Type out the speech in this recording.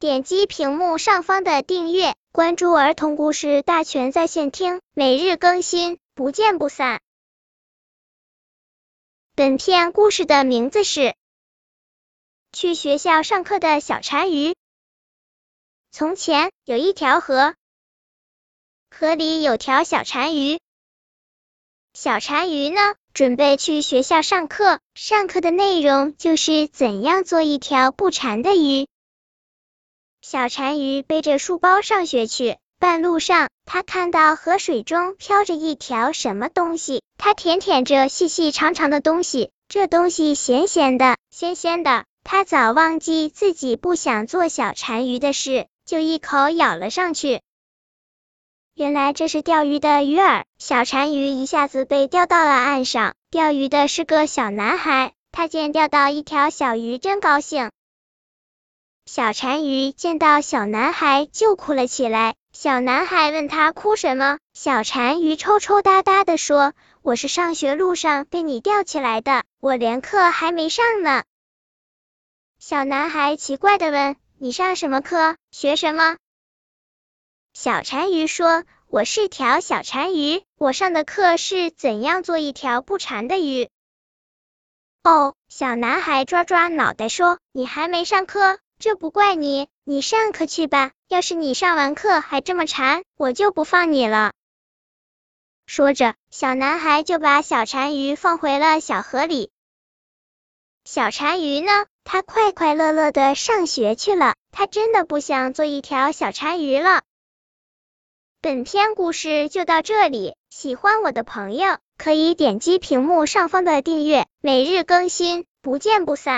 点击屏幕上方的订阅，关注儿童故事大全在线听，每日更新，不见不散。本片故事的名字是《去学校上课的小馋鱼》。从前有一条河，河里有条小馋鱼。小馋鱼呢，准备去学校上课，上课的内容就是怎样做一条不馋的鱼。小单于背着书包上学去，半路上他看到河水中飘着一条什么东西，他舔舔着细细长长的东西，这东西咸咸的，鲜鲜的。他早忘记自己不想做小单鱼的事，就一口咬了上去。原来这是钓鱼的鱼饵，小单鱼一下子被钓到了岸上。钓鱼的是个小男孩，他见钓到一条小鱼，真高兴。小单鱼见到小男孩就哭了起来。小男孩问他哭什么，小单鱼抽抽搭搭的说：“我是上学路上被你吊起来的，我连课还没上呢。”小男孩奇怪的问：“你上什么课？学什么？”小单鱼说：“我是条小单鱼，我上的课是怎样做一条不馋的鱼。”哦，小男孩抓抓脑袋说：“你还没上课，这不怪你，你上课去吧。要是你上完课还这么馋，我就不放你了。”说着，小男孩就把小馋鱼放回了小河里。小馋鱼呢，它快快乐乐的上学去了，它真的不想做一条小馋鱼了。本篇故事就到这里，喜欢我的朋友可以点击屏幕上方的订阅，每日更新，不见不散。